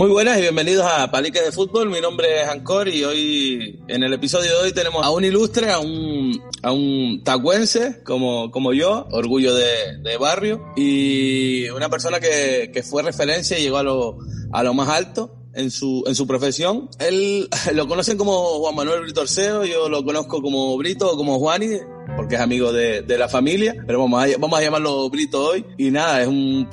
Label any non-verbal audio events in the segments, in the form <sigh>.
Muy buenas y bienvenidos a Palique de Fútbol. Mi nombre es Ancor y hoy, en el episodio de hoy, tenemos a un ilustre, a un, a un tacuense como, como yo, orgullo de, de barrio, y una persona que, que fue referencia y llegó a lo, a lo más alto en su, en su profesión. Él <laughs> lo conocen como Juan Manuel Brito Orseo, yo lo conozco como Brito o como Juani, porque es amigo de, de la familia, pero vamos a, vamos a llamarlo Brito hoy. Y nada, es un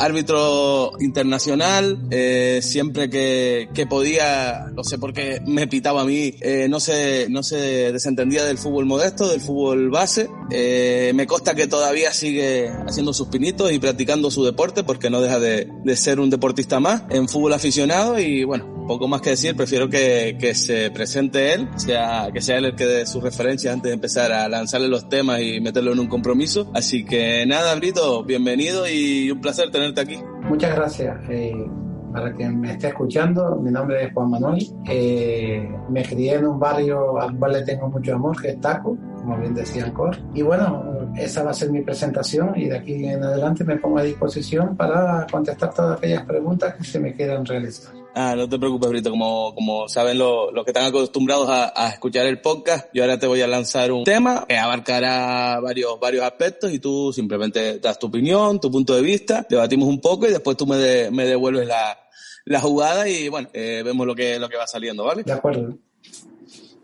árbitro internacional, eh, siempre que, que, podía, no sé por qué me pitaba a mí, eh, no, se, no se desentendía del fútbol modesto, del fútbol base. Eh, me consta que todavía sigue haciendo sus pinitos y practicando su deporte porque no deja de, de ser un deportista más en fútbol aficionado y bueno, poco más que decir, prefiero que, que se presente él, sea, que sea él el que dé su referencia antes de empezar a lanzarle los temas y meterlo en un compromiso. Así que nada, Brito, bienvenido y un placer tener Muchas gracias. Eh, para quien me esté escuchando, mi nombre es Juan Manuel. Eh, me crié en un barrio al cual le tengo mucho amor, que es Taco, como bien decía Ancor. Y bueno, esa va a ser mi presentación y de aquí en adelante me pongo a disposición para contestar todas aquellas preguntas que se me quieran realizar. Ah, no te preocupes, Brito. Como, como saben los lo que están acostumbrados a, a, escuchar el podcast, yo ahora te voy a lanzar un tema que abarcará varios, varios aspectos y tú simplemente das tu opinión, tu punto de vista, debatimos un poco y después tú me, de, me devuelves la, la jugada y bueno, eh, vemos lo que, lo que va saliendo, ¿vale? De acuerdo.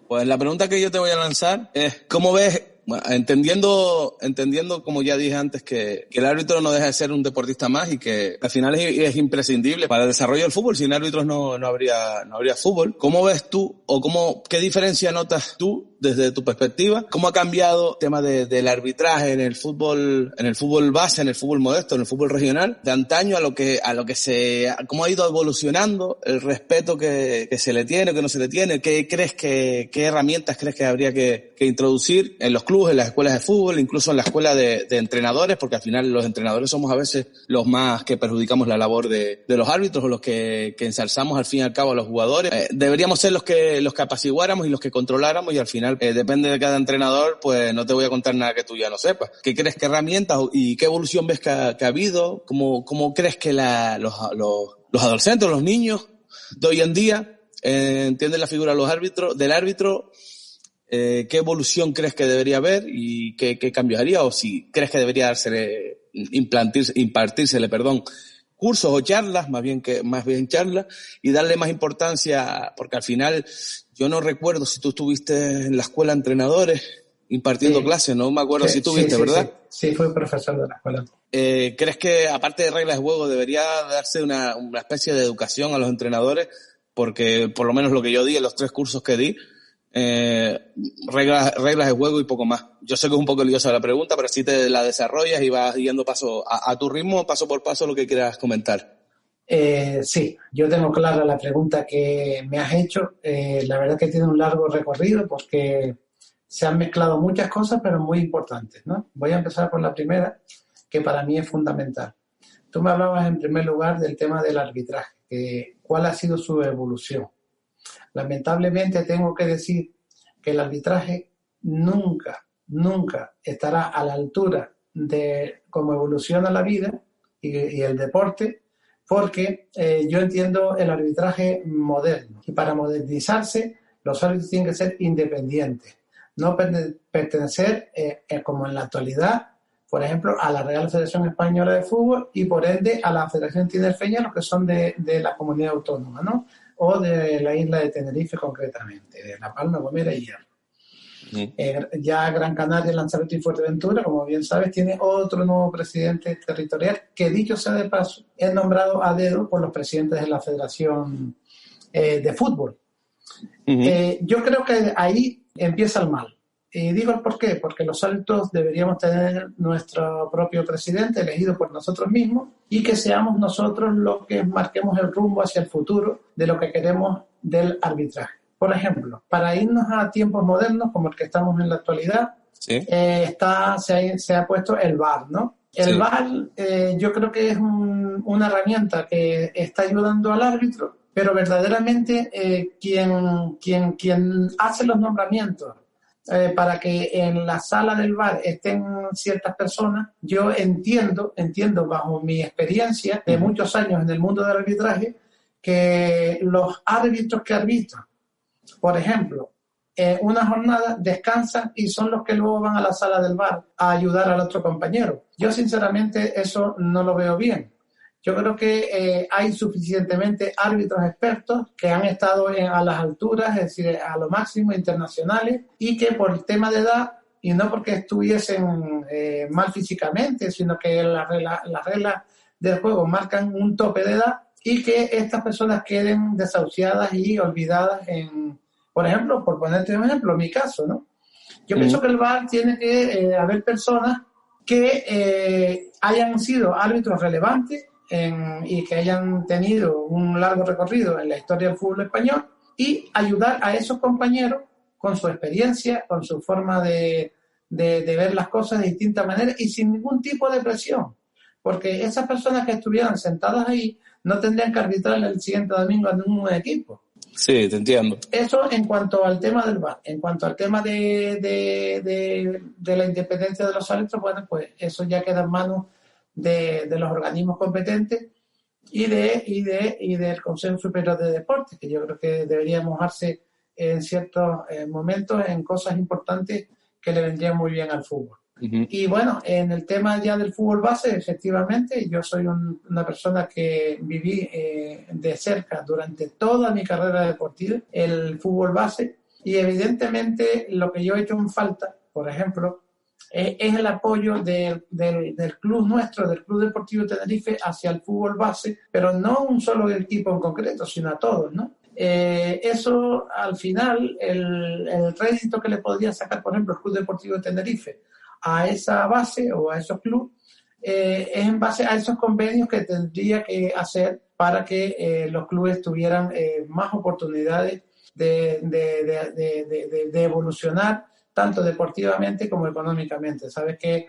Pues la pregunta que yo te voy a lanzar es, ¿cómo ves entendiendo, entendiendo, como ya dije antes, que, que, el árbitro no deja de ser un deportista más y que al final es, es, imprescindible para el desarrollo del fútbol. Sin árbitros no, no habría, no habría fútbol. ¿Cómo ves tú o cómo, qué diferencia notas tú desde tu perspectiva? ¿Cómo ha cambiado el tema de, del arbitraje en el fútbol, en el fútbol base, en el fútbol modesto, en el fútbol regional, de antaño a lo que, a lo que se, cómo ha ido evolucionando el respeto que, que se le tiene, que no se le tiene? ¿Qué crees que, qué herramientas crees que habría que, que introducir en los clubes? En las escuelas de fútbol, incluso en la escuela de, de, entrenadores, porque al final los entrenadores somos a veces los más que perjudicamos la labor de, de los árbitros o los que, que, ensalzamos al fin y al cabo a los jugadores. Eh, deberíamos ser los que, los que apaciguáramos y los que controláramos y al final eh, depende de cada entrenador, pues no te voy a contar nada que tú ya no sepas. ¿Qué crees que herramientas y qué evolución ves que ha, que ha habido? ¿Cómo, ¿Cómo crees que la, los, los, los adolescentes, los niños de hoy en día eh, entienden la figura de los árbitros, del árbitro eh, ¿qué evolución crees que debería haber y qué, qué cambios haría? O si crees que debería dársele, impartírsele, perdón, cursos o charlas, más bien que, más bien charlas, y darle más importancia, porque al final, yo no recuerdo si tú estuviste en la escuela de entrenadores impartiendo sí. clases, no me acuerdo sí, si tuviste, sí, ¿verdad? Sí, fui profesor de la escuela. Eh, ¿Crees que, aparte de reglas de juego, debería darse una, una especie de educación a los entrenadores? Porque, por lo menos lo que yo di en los tres cursos que di, eh, reglas, reglas de juego y poco más. Yo sé que es un poco liosa la pregunta, pero si te la desarrollas y vas yendo paso a, a tu ritmo, paso por paso, lo que quieras comentar. Eh, sí, yo tengo clara la pregunta que me has hecho. Eh, la verdad que tiene un largo recorrido porque se han mezclado muchas cosas, pero muy importantes. ¿no? Voy a empezar por la primera, que para mí es fundamental. Tú me hablabas en primer lugar del tema del arbitraje, que, cuál ha sido su evolución. Lamentablemente tengo que decir que el arbitraje nunca, nunca estará a la altura de cómo evoluciona la vida y, el deporte, porque eh, yo entiendo el arbitraje moderno. Y para modernizarse, los árbitros tienen que ser independientes, no pertenecer, eh, eh, como en la actualidad, por ejemplo, a la Real Federación Española de Fútbol y por ende a la Federación Tinerfeña, los que son de, de la comunidad autónoma, ¿no? O de la isla de Tenerife concretamente, de La Palma, Gomera y Hierro. Sí. Eh, ya Gran Canaria, Lanzarote y Fuerteventura, como bien sabes, tiene otro nuevo presidente territorial que, dicho sea de paso, es nombrado a dedo por los presidentes de la Federación eh, de Fútbol. Uh -huh. eh, yo creo que ahí empieza el mal, Y digo el por qué, porque los árbitros deberíamos tener nuestro propio presidente elegido por nosotros mismos y que seamos nosotros los que marquemos el rumbo hacia el futuro de lo que queremos del arbitraje. Por ejemplo, para irnos a tiempos modernos como el que estamos en la actualidad, eh, está, se ha, puesto el VAR, ¿no? El VAR eh, yo creo que es una herramienta que está ayudando al árbitro, pero verdaderamente eh, quien, quien, quien hace los nombramientos para que en la sala del VAR estén ciertas personas, yo entiendo, entiendo bajo mi experiencia de muchos años en el mundo del arbitraje, que los árbitros que arbitran, por ejemplo, eh, una jornada, descansan y son los que luego van a la sala del bar a ayudar al otro compañero. Yo sinceramente eso no lo veo bien. Yo creo que eh, hay suficientemente árbitros expertos que han estado a las alturas, es decir, a lo máximo internacionales, y que por el tema de edad, y no porque estuviesen eh, mal físicamente, sino que las reglas del juego marcan un tope de edad, y que estas personas queden desahuciadas y olvidadas en, por ejemplo, por ponerte un ejemplo, mi caso, ¿no? Yo pienso que el VAR tiene que eh, haber personas que eh, hayan sido árbitros relevantes y que hayan tenido un largo recorrido en la historia del fútbol español y ayudar a esos compañeros con su experiencia, con su forma de, de, de ver las cosas de distinta manera y sin ningún tipo de presión. Porque esas personas que estuvieran sentadas ahí no tendrían que arbitrar el siguiente domingo a ningún equipo. Sí, te entiendo. Eso en cuanto al tema del VAR. En cuanto al tema de, de, la independencia de los árbitros, bueno, pues eso ya queda en manos de, los organismos competentes y, de, y, de, y del Consejo Superior de Deportes, que yo creo que debería mojarse en ciertos eh, momentos en cosas importantes que le vendrían muy bien al fútbol. Y bueno, en el tema ya del fútbol base, efectivamente, yo soy una persona que viví eh, de cerca durante toda mi carrera deportiva el fútbol base y evidentemente lo que yo he hecho en falta, por ejemplo, eh, es el apoyo del club nuestro, del Club Deportivo Tenerife, hacia el fútbol base, pero no un solo equipo en concreto, sino a todos, ¿no? Eh, eso al final, el, el rédito que le podría sacar, por ejemplo, el Club Deportivo Tenerife a esa base o a esos clubes eh, es en base a esos convenios que tendría que hacer para que los clubes tuvieran más oportunidades de, de, evolucionar tanto deportivamente como económicamente. Sabes que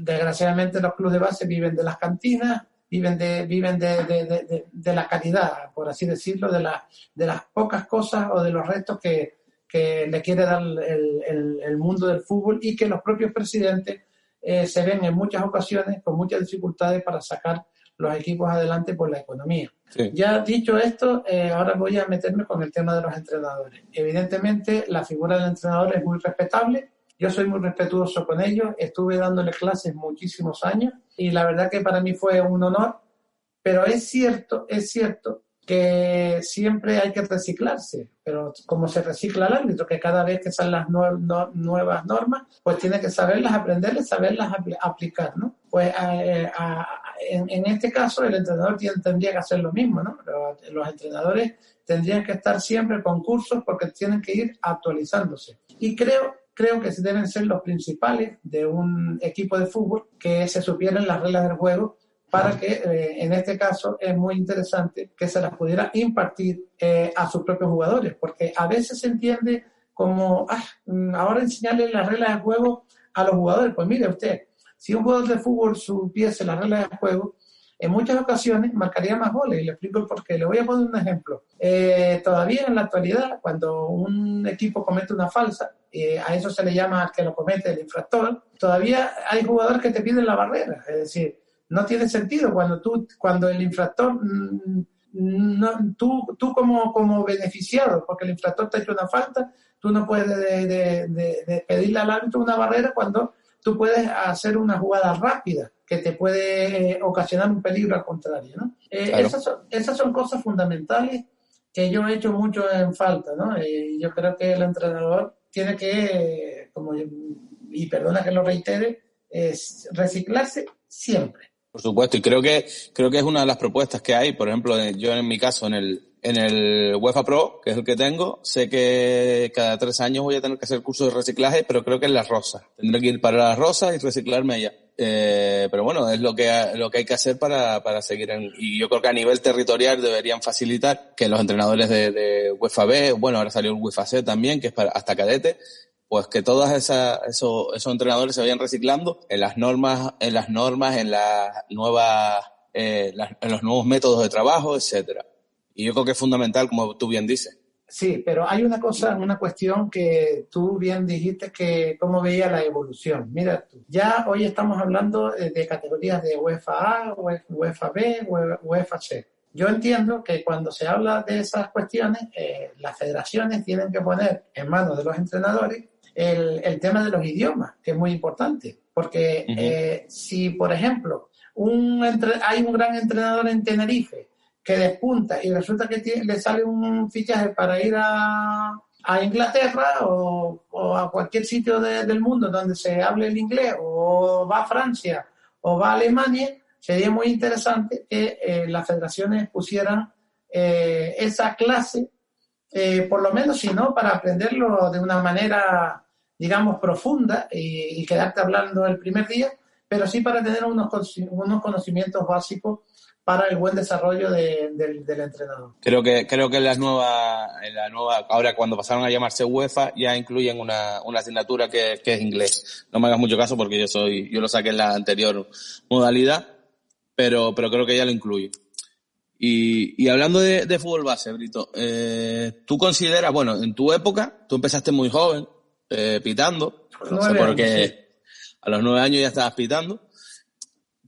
desgraciadamente los clubes de base viven de las cantinas, viven de, viven de, la calidad, por así decirlo, de, de las pocas cosas o de los restos que, que le quiere dar el, el, mundo del fútbol y que los propios presidentes eh, se ven en muchas ocasiones con muchas dificultades para sacar los equipos adelante por la economía. Ya dicho esto, eh, ahora voy a meterme con el tema de los entrenadores. Evidentemente, la figura del entrenador es muy respetable. Yo soy muy respetuoso con ellos. Estuve dándole clases muchísimos años y la verdad que para mí fue un honor. Pero es cierto, es cierto que siempre hay que reciclarse, pero como se recicla el árbitro, que cada vez que salen las nuevas normas, pues tiene que saberlas aprenderlas, saberlas aplicar, ¿no? Pues eh, en, este caso el entrenador tendría que hacer lo mismo, ¿no? los entrenadores tendrían que estar siempre con cursos porque tienen que ir actualizándose. Y creo creo que deben ser los principales de un equipo de fútbol que se supieran las reglas del juego para que eh, en este caso es muy interesante que se las pudiera impartir eh, a sus propios jugadores, porque a veces se entiende como, ah, mm, ahora enseñarle las reglas de juego a los jugadores. Pues mire usted, si un jugador de fútbol supiese las reglas de juego, en muchas ocasiones marcaría más goles. Y le explico por qué. Le voy a poner un ejemplo. Eh, todavía en la actualidad, cuando un equipo comete una falsa, a eso se le llama que lo comete el infractor, todavía hay jugadores que te piden la barrera. Es decir, no tiene sentido cuando tú, cuando el infractor, mm, no, tú, tú como, como beneficiado, porque el infractor te ha hecho una falta, tú no puedes de, pedirle al árbitro una barrera cuando tú puedes hacer una jugada rápida que te puede eh, ocasionar un peligro al contrario, ¿no? Eh, esas, son, esas son cosas fundamentales que yo he hecho mucho en falta, ¿no? Y yo creo que el entrenador tiene que, como, y perdona que lo reitere, es reciclarse siempre. Por supuesto, y creo que, creo que es una de las propuestas que hay, por ejemplo, yo en mi caso, en el, En el UEFA Pro, que es el que tengo, sé que cada tres años voy a tener que hacer curso de reciclaje, pero creo que en las rosas. Tendré que ir para las rosas y reciclarme allá. Eh, pero bueno, es lo que, lo que hay que hacer para, para seguir en, y yo creo que a nivel territorial deberían facilitar que los entrenadores de, de UEFA B, bueno, ahora salió el UEFA C también, que es para, hasta cadete, pues que todos esas, esos, esos entrenadores se vayan reciclando en las normas, en las normas, en las nuevas, eh, en los nuevos métodos de trabajo, etcétera. Y yo creo que es fundamental, como tú bien dices. Sí, pero hay una cosa, una cuestión que tú bien dijiste que cómo veía la evolución. Mira tú, ya hoy estamos hablando eh, de categorías de UEFA A, UEFA B, UEFA C. Yo entiendo que cuando se habla de esas cuestiones, eh, las federaciones tienen que poner en manos de los entrenadores el, el tema de los idiomas, que es muy importante. Porque uh -huh. eh, si, por ejemplo, un hay un gran entrenador en Tenerife que despunta y resulta que tiene, le sale un fichaje para ir a, a Inglaterra o, o, a cualquier sitio de, del mundo donde se hable el inglés, o va a Francia o va a Alemania, sería muy interesante que eh, las federaciones pusieran eh, esa clase, eh, por lo menos si no, para aprenderlo de una manera, digamos, profunda y, y quedarte hablando el primer día, pero sí para tener unos, unos conocimientos básicos para el buen desarrollo de, de, del entrenador. Creo que creo que en las nuevas, en la nueva, ahora cuando pasaron a llamarse UEFA ya incluyen una, una asignatura que, que, es inglés. No me hagas mucho caso porque yo soy, yo lo saqué en la anterior modalidad, pero, pero creo que ya lo incluye. Y, y hablando de, de fútbol base, Brito, eh, tú consideras, bueno, en tu época, tú empezaste muy joven, eh, pitando, no sé por qué a los nueve años ya estabas pitando.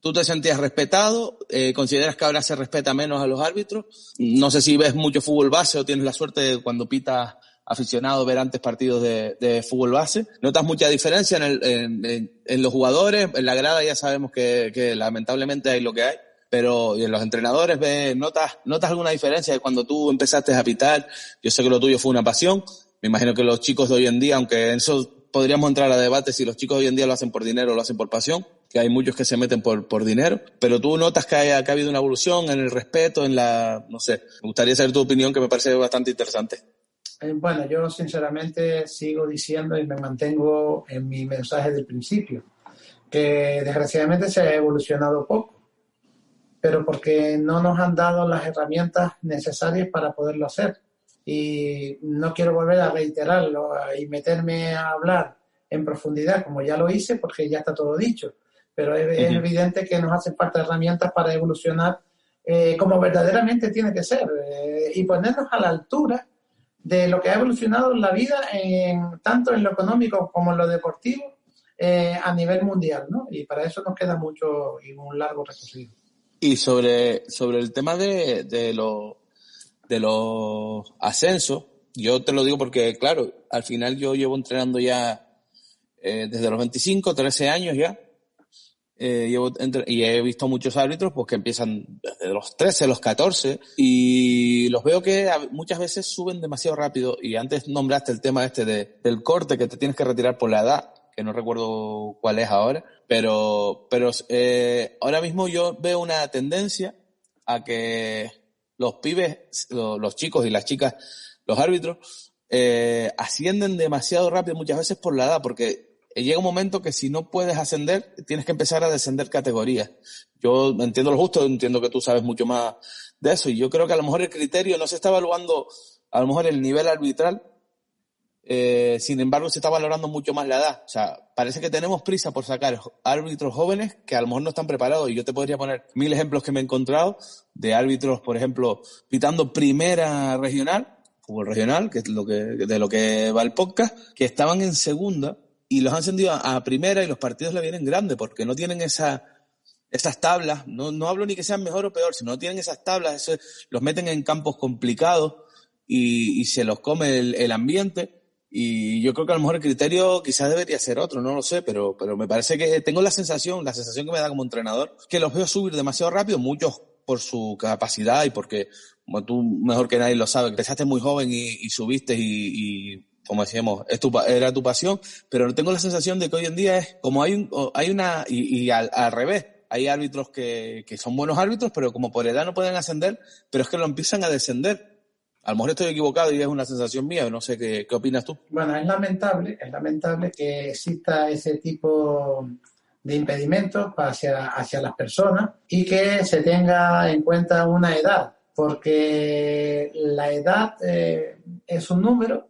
¿Tú te sentías respetado? Eh, ¿Consideras que ahora se respeta menos a los árbitros? No sé si ves mucho fútbol base o tienes la suerte de cuando pitas aficionado ver antes partidos de, de fútbol base. ¿Notas mucha diferencia en, el, en, en, en, los jugadores? En la grada ya sabemos que, que, lamentablemente hay lo que hay. Pero y en los entrenadores, ¿ves, notas, ¿notas alguna diferencia de cuando tú empezaste a pitar? Yo sé que lo tuyo fue una pasión. Me imagino que los chicos de hoy en día, aunque en eso podríamos entrar a debate si los chicos hoy en día lo hacen por dinero o lo hacen por pasión, que hay muchos que se meten por, por dinero, pero tú notas que, haya, que ha habido una evolución en el respeto, en la, no sé, me gustaría saber tu opinión que me parece bastante interesante. Eh, bueno, yo sinceramente sigo diciendo y me mantengo en mi mensaje del principio, que desgraciadamente se ha evolucionado poco, pero porque no nos han dado las herramientas necesarias para poderlo hacer. Y no quiero volver a reiterarlo y meterme a hablar en profundidad como ya lo hice porque ya está todo dicho pero es, uh -huh. evidente que nos hacen falta herramientas para evolucionar eh, como verdaderamente tiene que ser eh, y ponernos a la altura de lo que ha evolucionado la vida en, tanto en lo económico como en lo deportivo eh, a nivel mundial, ¿no? Y para eso nos queda mucho y un largo recorrido. Y sobre, sobre el tema de, de, lo, de los ascensos, yo te lo digo porque, claro, al final yo llevo entrenando ya desde los 25, 13 años ya, eh, llevo y he visto muchos árbitros pues que empiezan desde los 13, los 14 y los veo que muchas veces suben demasiado rápido. Y antes nombraste el tema este de, del corte que te tienes que retirar por la edad que no recuerdo cuál es ahora pero pero eh, ahora mismo yo veo una tendencia a que los pibes los, los chicos y las chicas los árbitros eh, ascienden demasiado rápido muchas veces por la edad porque llega un momento que si no puedes ascender, tienes que empezar a descender categorías. Yo entiendo lo justo, entiendo que tú sabes mucho más de eso y yo creo que a lo mejor el criterio no se está evaluando, a lo mejor el nivel arbitral, eh, sin embargo se está valorando mucho más la edad. O sea, parece que tenemos prisa por sacar árbitros jóvenes que a lo mejor no están preparados y yo te podría poner mil ejemplos que me he encontrado de árbitros, por ejemplo, pitando primera regional, fútbol regional, que es lo que, de lo que va el podcast, que estaban en segunda y los han ascendido a, primera y los partidos le vienen grandes porque no tienen esa, esas tablas, no, no hablo ni que sean mejor o peor, sino no tienen esas tablas, los meten en campos complicados y, y se los come el, ambiente. Y yo creo que a lo mejor el criterio quizás debería ser otro, no lo sé, pero, pero me parece que tengo la sensación, la sensación que me da como entrenador, que los veo subir demasiado rápido, muchos por su capacidad y porque, como tú mejor que nadie lo sabe, empezaste muy joven y, y subiste y, y como decíamos, es tu, era tu pasión, pero tengo la sensación de que hoy en día es como hay, un, hay una, y, y al, al, revés, hay árbitros que, que son buenos árbitros, pero como por edad no pueden ascender, pero es que lo empiezan a descender. A lo mejor estoy equivocado y es una sensación mía, no sé qué, qué opinas tú. Bueno, es lamentable, es lamentable que exista ese tipo de impedimentos hacia, hacia las personas y que se tenga en cuenta una edad, porque la edad eh, es un número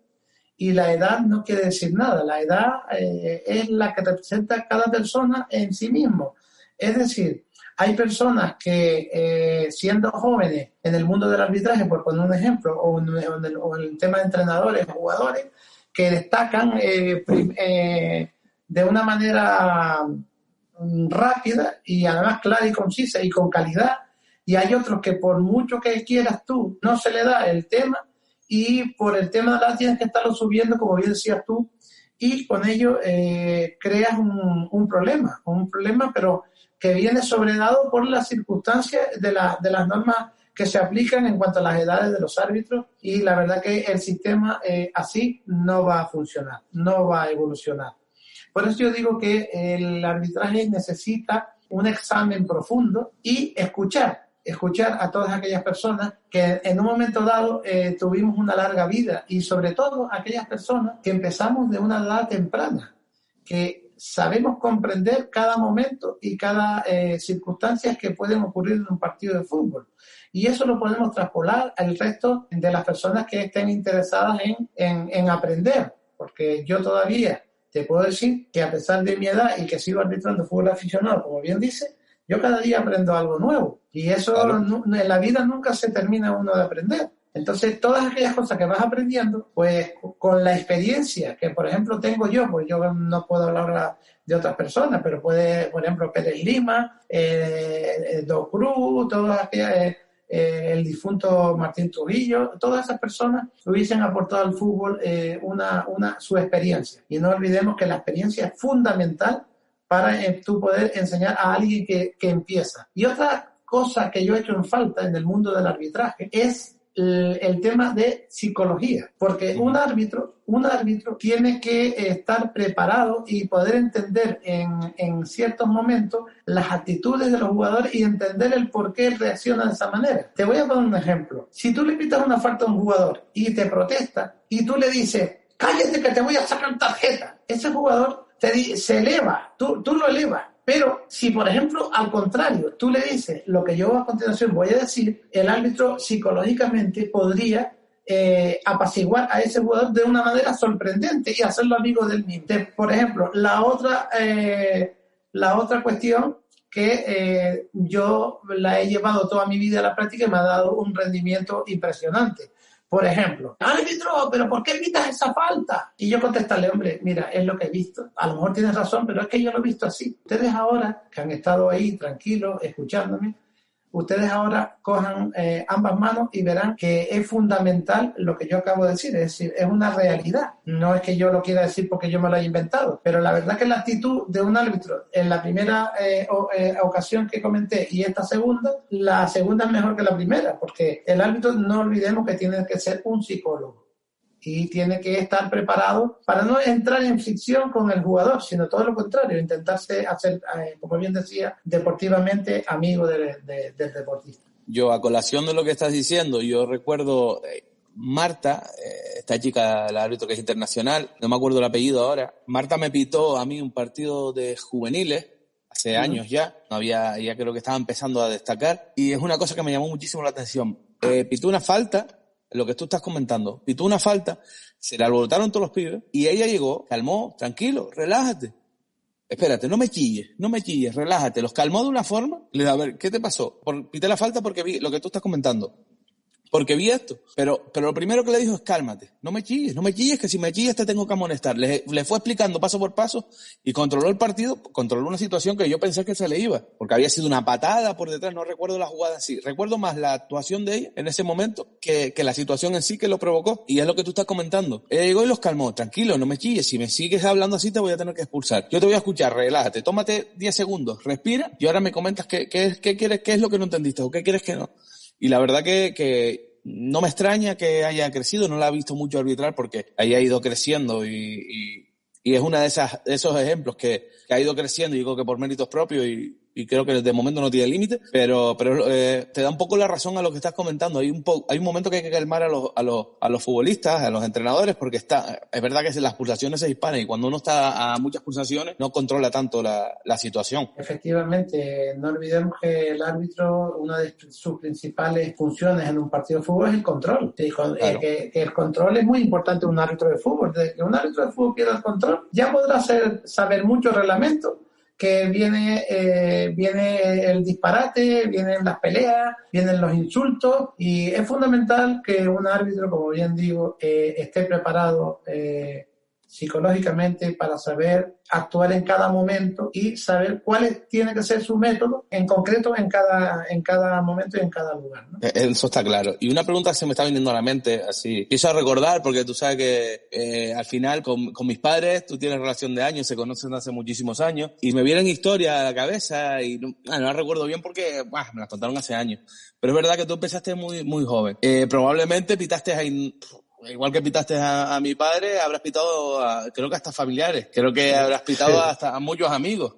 y la edad no quiere decir nada. La edad eh, es la que representa cada persona en sí mismo. Es decir, hay personas que eh, siendo jóvenes en el mundo del arbitraje, por poner un ejemplo, o en, el, tema de entrenadores o jugadores, que destacan de una manera rápida y además clara y concisa y con calidad. Y hay otros que por mucho que quieras tú, no se le da el tema y por el tema de la tienes que estarlo subiendo, como bien decías tú, y con ello eh, creas un, problema, un problema, pero que viene sobredado por las circunstancias de, la, de las normas que se aplican en cuanto a las edades de los árbitros y la verdad que el sistema eh, así no va a funcionar, no va a evolucionar. Por eso yo digo que el arbitraje necesita un examen profundo y escuchar, escuchar a todas aquellas personas que en un momento dado eh, tuvimos una larga vida y sobre todo aquellas personas que empezamos de una edad temprana, que sabemos comprender cada momento y cada eh, circunstancia que pueden ocurrir en un partido de fútbol. Y eso lo podemos traspolar al resto de las personas que estén interesadas en, en aprender, porque yo todavía te puedo decir que a pesar de mi edad y que sigo arbitrando fútbol aficionado, como bien dice, yo cada día aprendo algo nuevo. Y eso en la vida nunca se termina uno de aprender. Entonces, todas aquellas cosas que vas aprendiendo, pues con la experiencia que, por ejemplo, tengo yo, pues yo no puedo hablar de otras personas, pero puede, por ejemplo, Pérez Lima, eh, eh Do Cruz, todas aquellas, eh, eh, el difunto Martín Trujillo, todas esas personas hubiesen aportado al fútbol eh, una, una, su experiencia. Y no olvidemos que la experiencia es fundamental para eh, tú poder enseñar a alguien que, que empieza. Y otra cosa que yo he hecho en falta en el mundo del arbitraje es el, tema de psicología, porque un árbitro, un árbitro tiene que estar preparado y poder entender en, en ciertos momentos las actitudes de los jugadores y entender el por qué reacciona de esa manera. Te voy a poner un ejemplo. Si tú le pitas una falta a un jugador y te protesta y tú le dices, cállate que te voy a sacar tarjeta, ese jugador te, se eleva, tú, tú lo elevas pero si, por ejemplo, al contrario, tú le dices lo que yo a continuación voy a decir, el árbitro psicológicamente podría eh, apaciguar a ese jugador de una manera sorprendente y hacerlo amigo del mismo. Por ejemplo, la otra, eh, la otra cuestión que eh, yo la he llevado toda mi vida a la práctica y me ha dado un rendimiento impresionante. Por ejemplo, árbitro, pero ¿por qué evitas esa falta? Y yo contestarle, hombre, mira, es lo que he visto. A lo mejor tienes razón, pero es que yo lo he visto así. Ustedes ahora, que han estado ahí tranquilos, escuchándome, ustedes ahora cojan eh, ambas manos y verán que es fundamental lo que yo acabo de decir, es decir, es una realidad. No es que yo lo quiera decir porque yo me lo haya inventado, pero la verdad que la actitud de un árbitro en la primera eh, eh, ocasión que comenté y esta segunda, la segunda es mejor que la primera, porque el árbitro no olvidemos que tiene que ser un psicólogo y tiene que estar preparado para no entrar en fricción con el jugador, sino todo lo contrario, intentarse hacer, eh, como bien decía, deportivamente amigo del deportista. Yo, a colación de lo que estás diciendo, yo recuerdo eh, Marta, eh, esta chica, la árbitro que es internacional, no me acuerdo el apellido ahora, Marta me pitó a mí un partido de juveniles hace años ya, no había, ya creo que estaba empezando a destacar, y es una cosa que me llamó muchísimo la atención. pitó una falta lo que tú estás comentando, pitó una falta, se le alborotaron todos los pibes y ella llegó, calmó, tranquilo, relájate. Espérate, no me chilles, no me chilles, relájate. Los calmó de una forma, le da, a ver, ¿qué te pasó? Por, pité la falta porque vi lo que tú estás comentando porque vi esto. Pero, pero lo primero que le dijo es cálmate, no me chilles, no me chilles, que si me chilles te tengo que amonestar. Le, le, fue explicando paso por paso y controló el partido, controló una situación que yo pensé que se le iba, porque había sido una patada por detrás, no recuerdo la jugada en sí. Recuerdo más la actuación de ella en ese momento que, que la situación en sí que lo provocó. Y es lo que tú estás comentando. Ella llegó y los calmó, tranquilo, no me chilles, si me sigues hablando así te voy a tener que expulsar. Yo te voy a escuchar, relájate, tómate 10 segundos, respira y ahora me comentas qué, qué, qué quieres, qué es lo que no entendiste o qué quieres que no. Y la verdad que, que no me extraña que haya crecido, no la he visto mucho arbitrar porque haya ido creciendo y, y, es una de esas de esos ejemplos que, que, ha ido creciendo y digo que por méritos propios y, y creo que de momento no tiene límite, pero, pero eh, te da un poco la razón a lo que estás comentando. Hay un, po hay un momento que hay que calmar a los, a, los, a los futbolistas, a los entrenadores, porque está, es verdad que las pulsaciones se disparan y cuando uno está a muchas pulsaciones no controla tanto la, la situación. Efectivamente, no olvidemos que el árbitro, una de sus principales funciones en un partido de fútbol es el control. Eh, que, el control es muy importante en un árbitro de fútbol. Desde que un árbitro de fútbol pierda el control, ya podrá ser, saber mucho reglamento que viene, eh, viene el disparate, vienen las peleas, vienen los insultos y es fundamental que un árbitro, como bien digo, eh, esté preparado eh, psicológicamente para saber actuar en cada momento y saber cuál tiene que ser su método en concreto en cada, en cada momento y en cada lugar. Eh, eso está claro. Y una pregunta se me está viniendo a la mente, así, empiezo a recordar, porque tú sabes que eh, al final con, con, mis padres tú tienes relación de años, se conocen hace muchísimos años, y me vienen historias a la cabeza y no, ah, no las recuerdo bien porque bah, me las contaron hace años. Pero es verdad que tú empezaste muy, muy joven. Eh, probablemente pitaste ahí igual que pitaste a, mi padre, habrás pitado, a, creo que hasta familiares, creo que habrás pitado hasta a muchos amigos.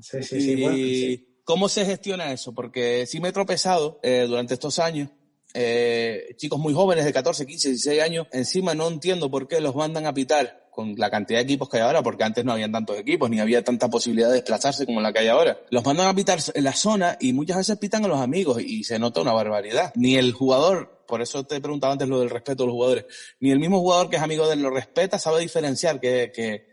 Sí, sí, sí. Y ¿Cómo se gestiona eso? Porque sí me he tropezado eh, durante estos años. Eh, chicos muy jóvenes de 14, 15, 16 años, encima no entiendo por qué los mandan a pitar con la cantidad de equipos que hay ahora, porque antes no habían tantos equipos, ni había tanta posibilidad de desplazarse como la que hay ahora. Los mandan a pitar en la zona y muchas veces pitan a los amigos y se nota una barbaridad. Ni el jugador por eso te he preguntado antes lo del respeto de los jugadores. Ni el mismo jugador que es amigo de él lo respeta, sabe diferenciar que, que,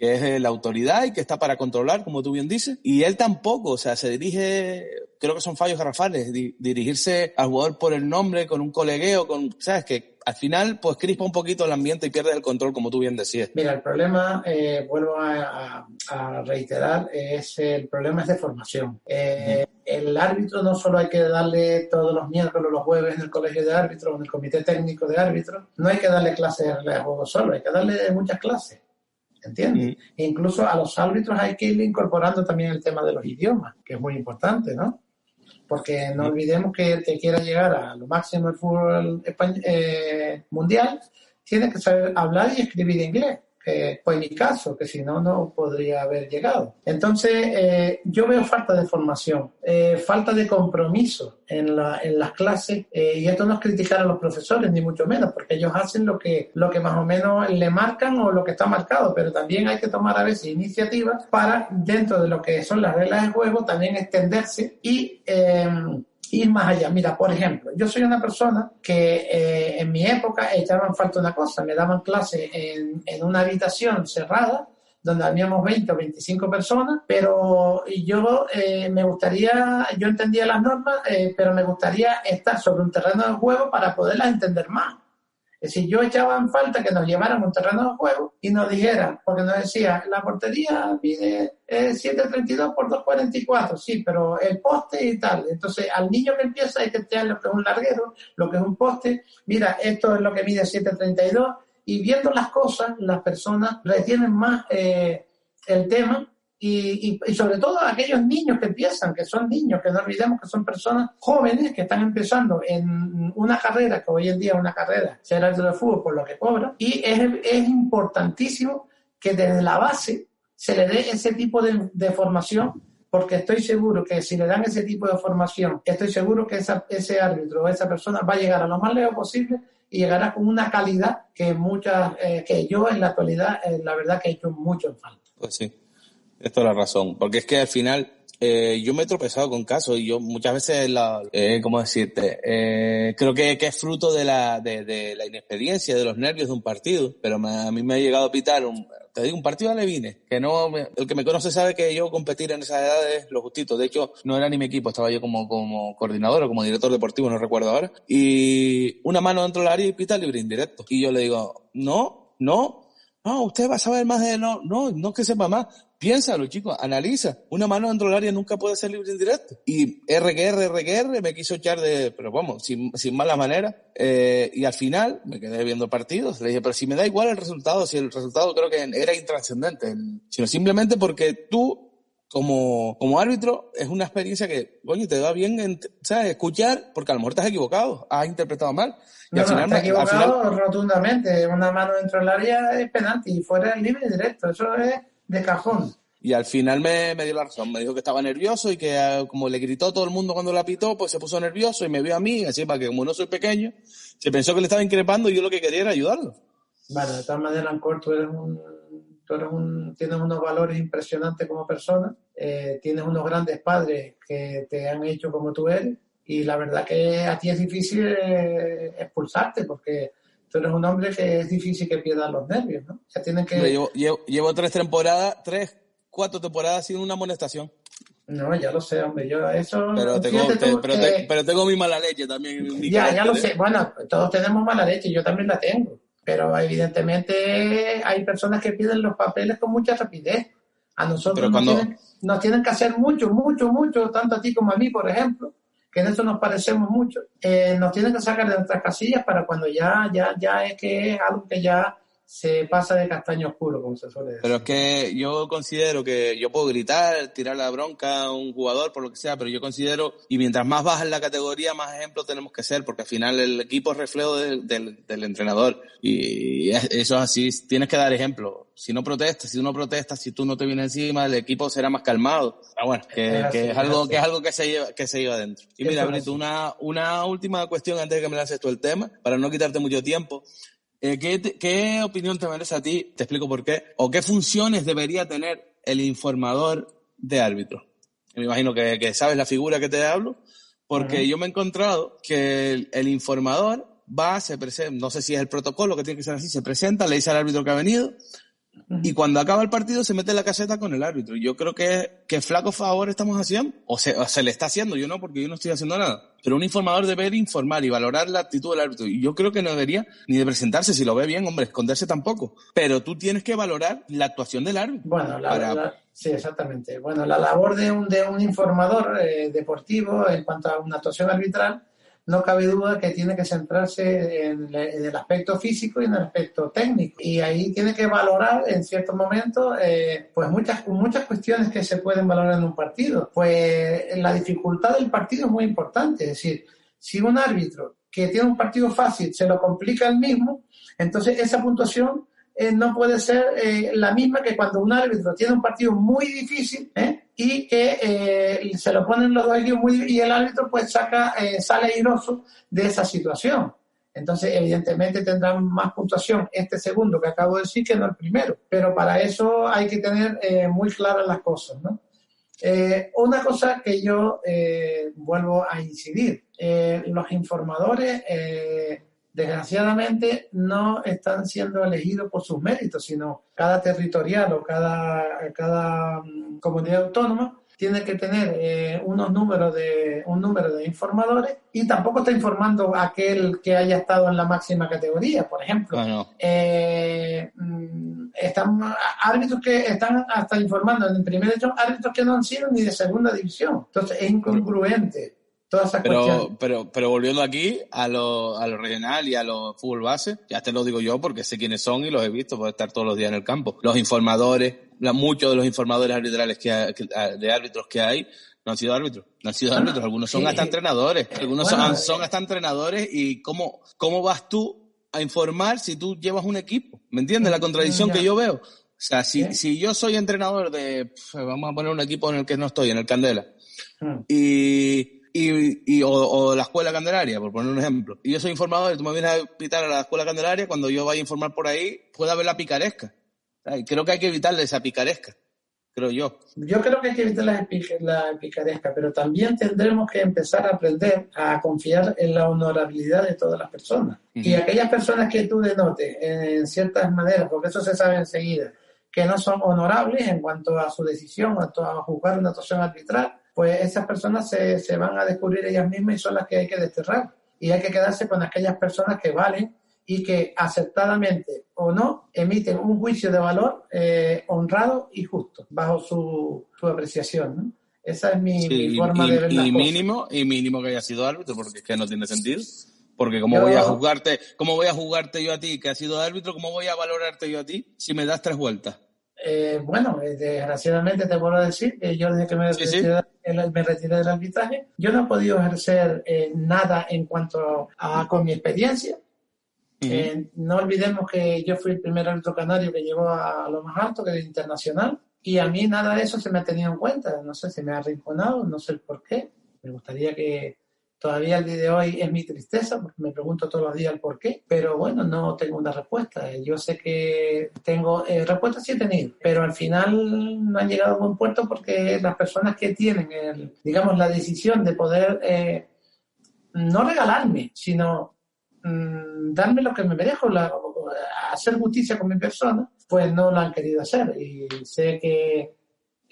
que es la autoridad y que está para controlar, como tú bien dices. Y él tampoco, o sea, se dirige, creo que son fallos garrafales, dirigirse al jugador por el nombre, con un colegueo, con, sabes, que al final pues crispa un poquito el ambiente y pierde el control, como tú bien decías. Mira, el problema, eh, vuelvo a, reiterar, es el problema es de formación. Eh, el árbitro no solo hay que darle todos los miércoles o los jueves en el colegio de árbitros en el comité técnico de árbitros, no hay que darle clases de juego solo, hay que darle muchas clases. ¿Entiendes? E incluso a los árbitros hay que ir incorporando también el tema de los idiomas, que es muy importante, ¿no? Porque no olvidemos que el que quiera llegar a lo máximo del fútbol eh, mundial tiene que saber hablar y escribir inglés que fue mi caso, que si no, no podría haber llegado. Entonces, eh, yo veo falta de formación, eh, falta de compromiso en, la, en las clases, eh, y esto no es criticar a los profesores, ni mucho menos, porque ellos hacen lo que, lo que más o menos le marcan o lo que está marcado, pero también hay que tomar a veces iniciativas para, dentro de lo que son las reglas de juego, también extenderse y ir más allá. Mira, por ejemplo, yo soy una persona que eh, en mi época echaban falta una cosa, me daban clase en, en una habitación cerrada donde habíamos 20 o 25 personas, pero yo eh, me gustaría, yo entendía las normas, eh, pero me gustaría estar sobre un terreno de juego para poderlas entender más. Es decir, yo echaba en falta que nos llevaran un terreno de juego y nos dijeran, porque nos decía, la portería pide 7.32 por 2.44, sí, pero el poste y tal. Entonces, al niño que empieza hay que enseñar lo que es un larguero, lo que es un poste, mira, esto es lo que mide 7.32, y viendo las cosas, las personas retienen más eh, el tema y, y, sobre todo aquellos niños que empiezan, que son niños, que no olvidemos que son personas jóvenes que están empezando en una carrera, que hoy en día es una carrera, ser árbitro de fútbol por lo que cobra, y es, es importantísimo que desde la base se le dé ese tipo de, de, formación, porque estoy seguro que si le dan ese tipo de formación, estoy seguro que ese árbitro o esa persona va a llegar a lo más lejos posible y llegará con una calidad que muchas, eh, que yo en la actualidad, eh, la verdad que he hecho mucho en falta. Pues sí. Es la razón, porque es que al final eh, yo me he tropezado con casos y yo muchas veces, la, eh, ¿cómo decirte? Eh, creo que, que, es fruto de la, de, de, la inexperiencia, de los nervios de un partido, pero a mí me ha llegado a pitar un, te digo, un partido de Levines, que no, el que me conoce sabe que yo competir en esas edades lo justito. De hecho, no era ni mi equipo, estaba yo como, como coordinador o como director deportivo, no recuerdo ahora. Y una mano dentro del área y pita libre indirecto. Y yo le digo, no, no, no, usted va a saber más de, no, no, no que sepa más. Piénsalo, chicos, analiza. Una mano dentro del área nunca puede ser libre indirecto. Y RQR, RQR me quiso echar de, pero vamos, sin, sin mala manera. Eh, y al final me quedé viendo partidos. Le dije, pero si me da igual el resultado, si el resultado creo que era intrascendente, sino simplemente porque tú, como, como árbitro, es una experiencia que, coño, te da bien, ¿sabes? Escuchar, porque a lo mejor has equivocado, has interpretado mal. Y al final, equivocado rotundamente. Una mano dentro del área es penalti y fuera es libre y directo. Eso es de cajón. Y al final me, me dio la razón, me dijo que estaba nervioso y que ah, como le gritó todo el mundo cuando la pitó, pues se puso nervioso y me vio a mí, así para que como no soy pequeño, se pensó que le estaba increpando y yo lo que quería era ayudarlo. Bueno, de todas maneras, Ancor, tú eres un, tú eres un, tienes unos valores impresionantes como persona, eh, tienes unos grandes padres que te han hecho como tú eres y la verdad que a ti es difícil eh, expulsarte porque tú eres un hombre que es difícil que pierdas los nervios, ¿no? Sea, tienen que... Llevo, llevo, llevo tres temporadas, tres, cuatro temporadas sin una amonestación. No, ya lo sé, hombre, yo eso... Pero tengo, te- pero, que- te- pero tengo mi mala leche también. mi Ya, ya lo sé. Bueno, todos tenemos mala leche, yo también la tengo. Pero evidentemente hay personas que piden los papeles con mucha rapidez. A nosotros Pero nos, cuando- tienen, nos tienen que hacer mucho, mucho, mucho, tanto a ti como a mí, por ejemplo, que en eso nos parecemos mucho. Eh, nos tienen que sacar de nuestras casillas para cuando ya, ya, ya es que es algo que ya se pasa de castaño oscuro, como se suele decir. Pero es que yo considero que yo puedo gritar, tirar la bronca a un jugador, por lo que sea, pero yo considero, y mientras más baja en la categoría, más ejemplo tenemos que ser, porque al final el equipo es reflejo del, del- del entrenador. Y es- eso es así, tienes que dar ejemplo. Si no protestas, si uno protesta, si tú no te vienes encima, el equipo será más calmado. Pero bueno, que, Es así, que es es algo, así. que es algo que se lleva, que se lleva dentro. Y mira, Brito, una, una última cuestión antes de que me lances tú el tema, para no quitarte mucho tiempo. Eh, ¿qué, te- ¿Qué opinión te merece a ti? Te explico por qué. ¿O qué funciones debería tener el informador de árbitro? Me imagino que, que sabes la figura que te hablo, porque yo me he encontrado que el, el informador va, se presenta, no sé si es el protocolo que tiene que ser así, se presenta, le dice al árbitro que ha venido, y cuando acaba el partido se mete en la caseta con el árbitro. Yo creo que, que flaco favor estamos haciendo, o se, o se le está haciendo, yo no, porque yo no estoy haciendo nada. Pero un informador debe informar y valorar la actitud del árbitro. Y yo creo que no debería ni de presentarse, si lo ve bien, hombre, esconderse tampoco. Pero tú tienes que valorar la actuación del árbitro. Bueno, la, Para- la- sí, exactamente. Bueno, la labor de un, de un informador eh, deportivo en cuanto a una actuación arbitral, no cabe duda que tiene que centrarse en, el aspecto físico y en el aspecto técnico. Y ahí tiene que valorar en ciertos momentos eh, pues muchas, muchas cuestiones que se pueden valorar en un partido. Pues la dificultad del partido es muy importante. Es decir, si un árbitro que tiene un partido fácil se lo complica el mismo, entonces esa puntuación eh, no puede ser eh, la misma que cuando un árbitro tiene un partido muy difícil ¿eh? Y que eh, se lo ponen los dos equipos y el árbitro pues saca, eh, sale airoso de esa situación. Entonces, evidentemente tendrán más puntuación este segundo que acabo de decir que no el primero, pero para eso hay que tener eh, muy claras las cosas, ¿no? Eh, una cosa que yo eh, vuelvo a incidir, los informadores desgraciadamente no están siendo elegidos por sus méritos, sino cada territorial o cada, cada mm, comunidad autónoma tiene que tener eh, unos números de un número de informadores y tampoco está informando aquel que haya estado en la máxima categoría, por ejemplo. Bueno, Eh, mm, están árbitros que están hasta informando en primer hecho árbitros que no han sido ni de segunda división. Entonces es incongruente todas esas pero, cuestiones. pero, pero volviendo aquí a lo, a lo regional y a lo fútbol base, ya te lo digo yo porque sé quiénes son y los he visto por estar todos los días en el campo. Los informadores, la- muchos de los informadores arbitrales que, hay- que- de árbitros que hay no han sido árbitros, no han sido Bueno, árbitros, algunos son hasta entrenadores, algunos bueno, son, eh, son hasta entrenadores y cómo, cómo vas tú a informar si tú llevas un equipo, ¿me entiendes? La contradicción ya. que yo veo. O sea, si, si yo soy entrenador de, vamos a poner un equipo en el que no estoy, en el Candela, Mm. y, y, y- o, o la escuela candelaria, por poner un ejemplo. Y yo soy informador y tú me vienes a pitar a la escuela candelaria, cuando yo vaya a informar por ahí, puede haber la picaresca. Ay, Creo que hay que evitarle esa picaresca, creo yo. Yo creo que hay que evitar la, la picaresca, pero también tendremos que empezar a aprender a confiar en la honorabilidad de todas las personas. Y aquellas personas que tú denotes en ciertas maneras, porque eso se sabe enseguida, que no son honorables en cuanto a su decisión, en cuanto a juzgar una actuación arbitral, pues esas personas se, se van a descubrir ellas mismas y son las que hay que desterrar. Y hay que quedarse con aquellas personas que valen y que acertadamente o no emiten un juicio de valor eh, honrado y justo bajo su, su apreciación. ¿no? Esa es mi, Sí, mi y, forma y- de ver y las cosas. mínimo, y mínimo que haya sido árbitro, porque es que no tiene sentido. Porque cómo Yo- voy a juzgarte, cómo voy a juzgarte yo a ti que has sido árbitro, cómo voy a valorarte yo a ti si me das tres vueltas. Eh, bueno, eh, desgraciadamente te puedo decir que yo desde que me, Sí, sí. retiré, el- me retiré del arbitraje, yo no he podido ejercer eh, nada en cuanto a con mi experiencia. Eh, no olvidemos que yo fui el primer árbitro canario que llegó a lo más alto, que es internacional. Y a mí nada de eso se me ha tenido en cuenta. No sé, si me ha arrinconado, no sé el por qué. Me gustaría que todavía el día de hoy es mi tristeza, porque me pregunto todos los días el por qué, pero bueno, no tengo una respuesta. Yo sé que tengo, eh, respuestas sí he tenido, pero al final no han llegado a buen puerto porque las personas que tienen, el, digamos, la decisión de poder eh, no regalarme, sino mm, darme lo que me merezco, la, hacer justicia con mi persona, pues no lo han querido hacer. Y sé que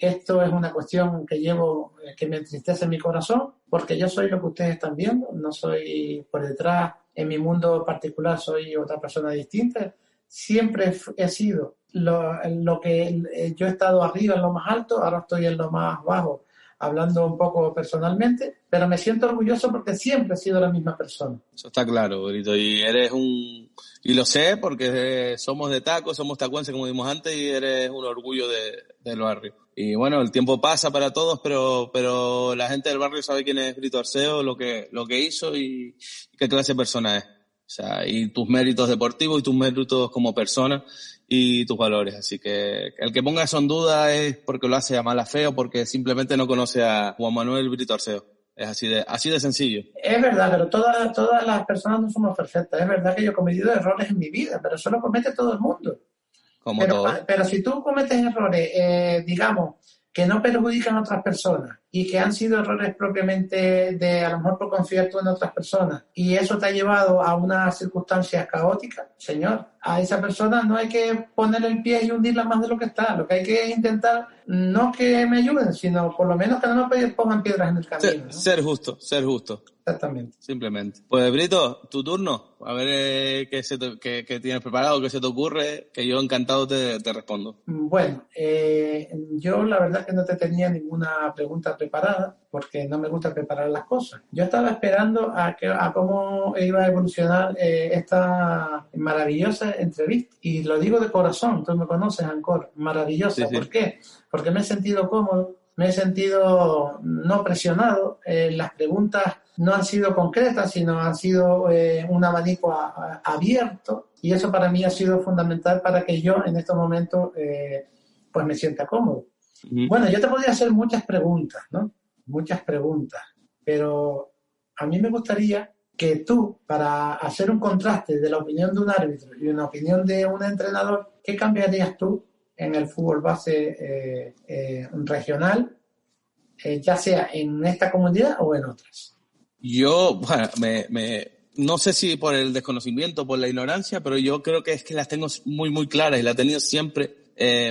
esto es una cuestión que llevo, eh, que me entristece en mi corazón, porque yo soy lo que ustedes están viendo, no soy por detrás, en mi mundo particular soy otra persona distinta. Siempre he sido lo, lo que eh, yo he estado arriba en lo más alto, ahora estoy en lo más bajo hablando un poco personalmente, pero me siento orgulloso porque siempre he sido la misma persona. Eso está claro, Brito, y eres un, y lo sé porque somos de tacos, somos tacuenses como dijimos antes y eres un orgullo de, del barrio. Y bueno, el tiempo pasa para todos, pero, pero la gente del barrio sabe quién es Brito Arceo, lo que, lo que hizo y, qué clase de persona es. O sea, y tus méritos deportivos y tus méritos como persona y tus valores. Así que el que ponga eso en duda es porque lo hace a mala fe o porque simplemente no conoce a Juan Manuel Brito Arceo. Es así de, así de sencillo. Es verdad, pero todas, todas las personas no somos perfectas. Es verdad que yo he cometido errores en mi vida, pero eso lo comete todo el mundo. Como pero, todo. pero si tú cometes errores, eh, digamos, que no perjudican a otras personas y que han sido errores propiamente de a lo mejor por confiar tú en otras personas y eso te ha llevado a unas circunstancias caóticas, señor, a esa persona no hay que ponerle el pie y hundirla más de lo que está. Lo que hay que intentar, no que me ayuden, sino por lo menos que no me pongan piedras en el camino. Ser, ¿no? ser justo, ser justo. Exactamente. Simplemente. Pues Brito, tu turno. A ver eh, qué, se te- qué- qué tienes preparado, qué se te ocurre, que yo encantado te, te respondo. Bueno, eh, yo la verdad que no te tenía ninguna pregunta preparada porque no me gusta preparar las cosas. Yo estaba esperando a, que, a cómo iba a evolucionar eh, esta maravillosa entrevista y lo digo de corazón, tú me conoces, Ancor, maravillosa. Sí, sí. ¿Por qué? Porque me he sentido cómodo, me he sentido no presionado, eh, las preguntas no han sido concretas, sino han sido eh, un abanico a- a- abierto y eso para mí ha sido fundamental para que yo en estos momentos eh, pues me sienta cómodo. Bueno, yo te podría hacer muchas preguntas, ¿no? Muchas preguntas, pero a mí me gustaría que tú, para hacer un contraste de la opinión de un árbitro y una opinión de un entrenador, ¿qué cambiarías tú en el fútbol base eh, eh, regional, eh, ya sea en esta comunidad o en otras? Yo, bueno, me, me, no sé si por el desconocimiento, por la ignorancia, pero yo creo que es que las tengo muy, muy claras y las he tenido siempre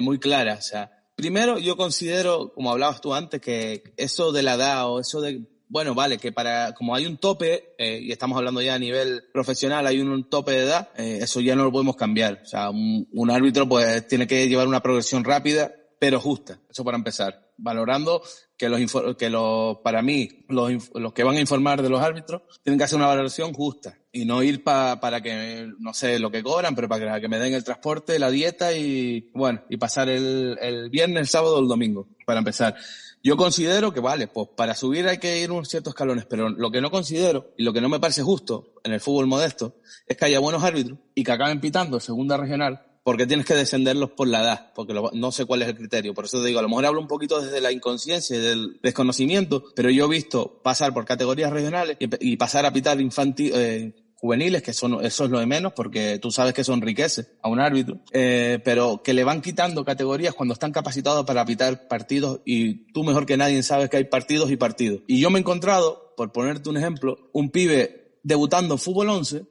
muy claras. O sea, primero yo considero, como hablabas tú antes, que eso de la edad o eso de, bueno, vale, que para, como hay un tope, eh, y estamos hablando ya a nivel profesional, hay un, tope de edad, eh, eso ya no lo podemos cambiar. O sea, un, un árbitro pues tiene que llevar una progresión rápida, pero justa. Eso para empezar. Valorando que los, que los, para mí, los, los que van a informar de los árbitros tienen que hacer una valoración justa y no ir pa- para que, no sé lo que cobran, pero para que, que me den el transporte, la dieta y, bueno, y pasar el, el viernes, el sábado o el domingo, para empezar. Yo considero que, vale, pues para subir hay que ir unos ciertos escalones, pero lo que no considero y lo que no me parece justo en el fútbol modesto es que haya buenos árbitros y que acaben pitando segunda regional porque tienes que descenderlos por la edad, porque no sé cuál es el criterio. Por eso te digo, a lo mejor hablo un poquito desde la inconsciencia y del desconocimiento, pero yo he visto pasar por categorías regionales y, pasar a pitar infantil, eh, juveniles, que son, eso es lo de menos, porque tú sabes que eso enriquece a un árbitro, eh, pero que le van quitando categorías cuando están capacitados para pitar partidos y tú mejor que nadie sabes que hay partidos y partidos. Y yo me he encontrado, por ponerte un ejemplo, un pibe debutando fútbol 11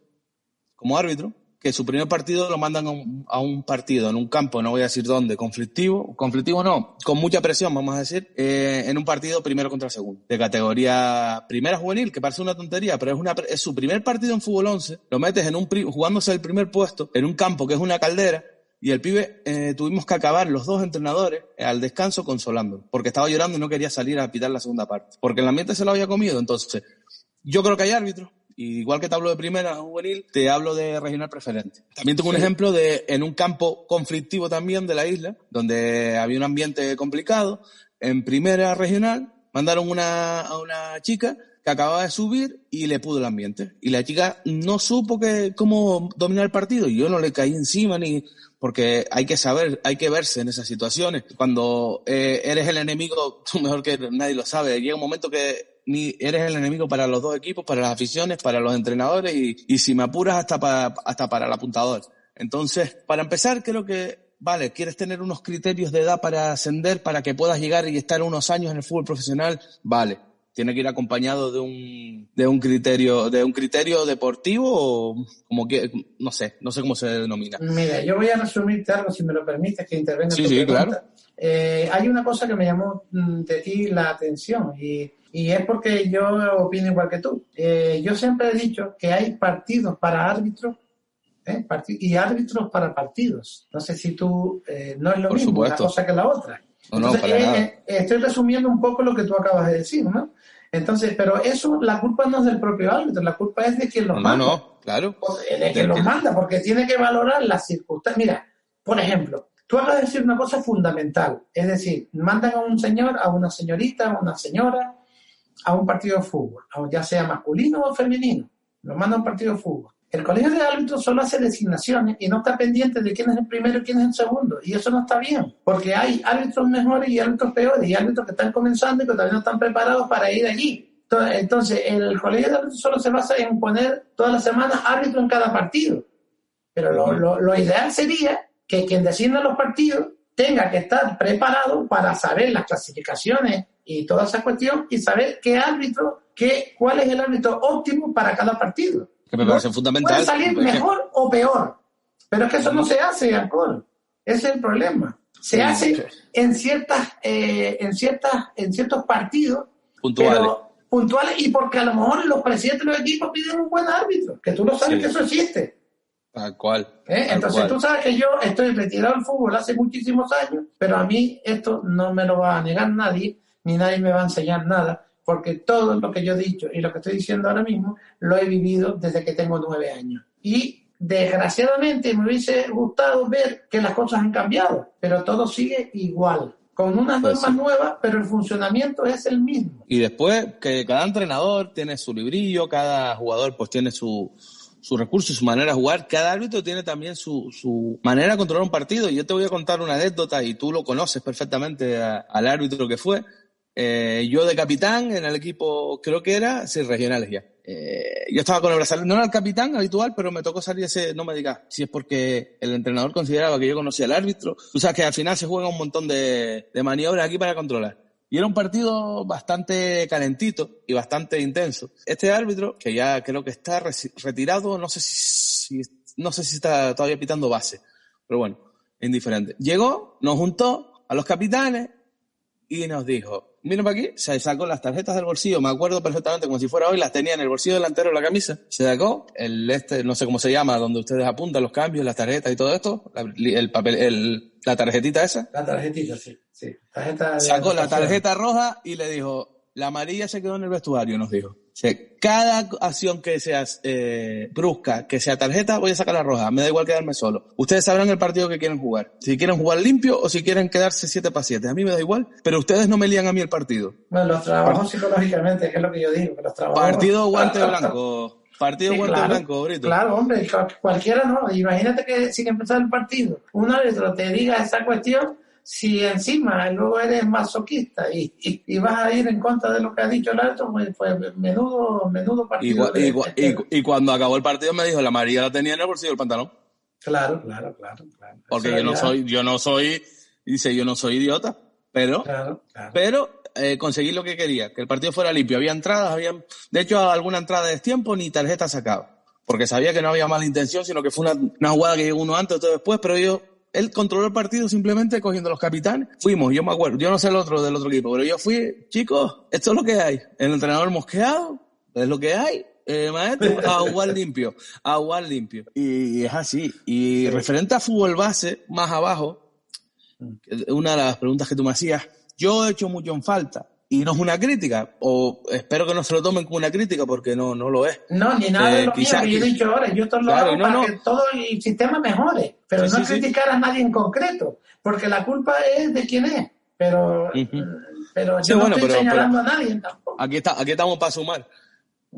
como árbitro, que su primer partido lo mandan a un, partido en un campo, no voy a decir dónde, conflictivo, conflictivo no, con mucha presión, vamos a decir, eh, en un partido primero contra segundo, de categoría primera juvenil, que parece una tontería, pero es, una, es su primer partido en fútbol 11, lo metes en un, jugándose el primer puesto, en un campo que es una caldera, y el pibe eh, tuvimos que acabar los dos entrenadores eh, al descanso consolándolo, porque estaba llorando y no quería salir a pitar la segunda parte, porque el ambiente se lo había comido, entonces yo creo que hay árbitros, y igual que te hablo de primera juvenil, te hablo de regional preferente. También tengo un ejemplo de en un campo conflictivo también de la isla, donde había un ambiente complicado, en primera regional mandaron una, a una chica que que acababa de subir y le pudo el ambiente. Y la chica no supo que, cómo dominar el partido. Y yo no le caí encima ni, porque hay que saber, hay que verse en esas situaciones. Cuando eh, eres el enemigo, <laughs> tú mejor que nadie lo sabe. Llega un momento que ni eres el enemigo para los dos equipos, para las aficiones, para los entrenadores y, y si me apuras hasta para, hasta para el apuntador. Entonces, para empezar, creo que vale, quieres tener unos criterios de edad para ascender, para que puedas llegar y estar unos años en el fútbol profesional, vale. Tiene que ir acompañado de un, de un criterio, de un criterio deportivo o como que, no sé, no sé cómo se denomina. Mira, yo voy a resumirte algo, si me lo permites, que intervenga Sí, tu sí, pregunta. claro. Eh, hay una cosa que me llamó mm, de ti la atención y, y es porque yo opino igual que tú. Eh, yo siempre he dicho que hay partidos para árbitros ¿eh? Y árbitros para partidos. No sé si tú, eh, no es lo Por mismo supuesto. una cosa que la otra. No, no, Entonces, para eh, nada. eh, estoy resumiendo un poco lo que tú acabas de decir, ¿no? Entonces, pero eso, la culpa no es del propio árbitro, la culpa es de quien los No, manda. no, claro. de que Del los que- manda, porque tiene que valorar las circunstancias. Mira, por ejemplo, tú acabas de decir una cosa fundamental, es decir, mandan a un señor, a una señorita, a una señora, a un partido de fútbol, ya sea masculino o femenino, lo manda a un partido de fútbol. El colegio de árbitros solo hace designaciones y no está pendiente de quién es el primero y quién es el segundo. Y eso no está bien, porque hay árbitros mejores y árbitros peores, y árbitros que están comenzando y que todavía no están preparados para ir allí. To- Entonces, el colegio de árbitros solo se basa en poner todas las semanas árbitro en cada partido. Pero lo, lo- lo ideal sería que quien designa los partidos tenga que estar preparado para saber las clasificaciones y toda esa cuestión y saber qué árbitro, qué, cuál es el árbitro óptimo para cada partido. Que me ¿no? parece fundamental. Puede salir que- mejor o peor, pero es que eso no se hace, alcohol. Ese es el problema. Se Sí, hace sí. en ciertas, eh, en ciertas, en ciertos partidos Puntuales. pero puntuales y porque a lo mejor los presidentes de los equipos piden un buen árbitro, que tú lo sabes Sí. que eso existe. Tal cual. ¿eh? tal Entonces cual. tú sabes que yo estoy retirado del fútbol hace muchísimos años, pero a mí esto no me lo va a negar nadie, ni nadie me va a enseñar nada, porque todo lo que yo he dicho y lo que estoy diciendo ahora mismo lo he vivido desde que tengo nueve años. Y desgraciadamente me hubiese gustado ver que las cosas han cambiado, pero todo sigue igual, con unas Pues normas sí. nuevas, pero el funcionamiento es el mismo. Y después que cada entrenador tiene su librillo, cada jugador pues tiene su, su recurso, su manera de jugar, cada árbitro tiene también su, su manera de controlar un partido. Y yo te voy a contar una anécdota y tú lo conoces perfectamente a- al árbitro que fue. Eh, yo de capitán en el equipo, creo que era, sí, regionales ya. Eh, yo estaba con el brazalete, no era el capitán habitual, pero me tocó salir ese, no me digas, si es porque el entrenador consideraba que yo conocía al árbitro. Tú sabes que al final se juega un montón de, de maniobras aquí para controlar. Y era un partido bastante calentito y bastante intenso. Este árbitro, que ya creo que está retirado, no sé si, si- no sé si está todavía pitando base, pero bueno, indiferente. Llegó, nos juntó a los capitanes y nos dijo, miren para aquí, se sacó las tarjetas del bolsillo, me acuerdo perfectamente como si fuera hoy, las tenía en el bolsillo delantero de la camisa, se sacó el este, no sé cómo se llama, donde ustedes apuntan los cambios, las tarjetas y todo esto, la, el papel, el, la tarjetita esa, La tarjetita, sí. sí. Tarjeta sacó la tarjeta roja y le dijo, la amarilla se quedó en el vestuario, nos dijo. Sea, cada acción que sea eh, brusca, que sea tarjeta, voy a sacar la roja. Me da igual quedarme solo. Ustedes sabrán el partido que quieren jugar. Si quieren jugar limpio o si quieren quedarse 7 para 7. A mí me da igual, pero ustedes no me lían a mí el partido. Bueno, los trabajos psicológicamente, que es lo que yo digo, que los trabajos... Partido guante blanco. Partido Sí, guante claro, blanco, Brito. Claro, hombre, cual- cualquiera no. Imagínate que sin empezar el partido, un árbitro te diga esa cuestión, si encima luego eres masoquista y, y, y vas a ir en contra de lo que ha dicho el árbitro, pues, pues menudo, menudo Y, partido. de- y gua- y- cuando acabó el partido me dijo, la amarilla la tenía en el bolsillo del pantalón. Claro, claro, claro. claro. Porque Eso yo no ya- soy, yo no soy, dice, yo no soy idiota. Pero Claro, claro. pero eh, conseguí lo que quería, que el partido fuera limpio. Había entradas, había, de hecho, alguna entrada de tiempo ni tarjeta sacaba. Porque sabía que no había mala intención, sino que fue una, una jugada que llegó uno antes, otro después, pero yo, él controló el partido simplemente cogiendo los capitanes. Fuimos, yo me acuerdo, yo no sé el otro del otro equipo, pero yo fui, chicos, esto es lo que hay. El entrenador mosqueado, es lo que hay. Eh, maestro, a jugar limpio, a jugar limpio. Y es así. Y referente a fútbol base, más abajo, una de las preguntas que tú me hacías, yo he hecho mucho en falta y no es una crítica, o espero que no se lo tomen como una crítica porque no, no lo es. No, ni nada Eh, de lo mío que yo he dicho ahora. Yo esto lo Claro, hago no, para no. que todo el sistema mejore. Pero Sí, no sí, sí. criticar a nadie en concreto. Porque la culpa es de quién es. Pero, pero yo no bueno, estoy pero- señalando a nadie tampoco. Aquí, está, aquí estamos para sumar.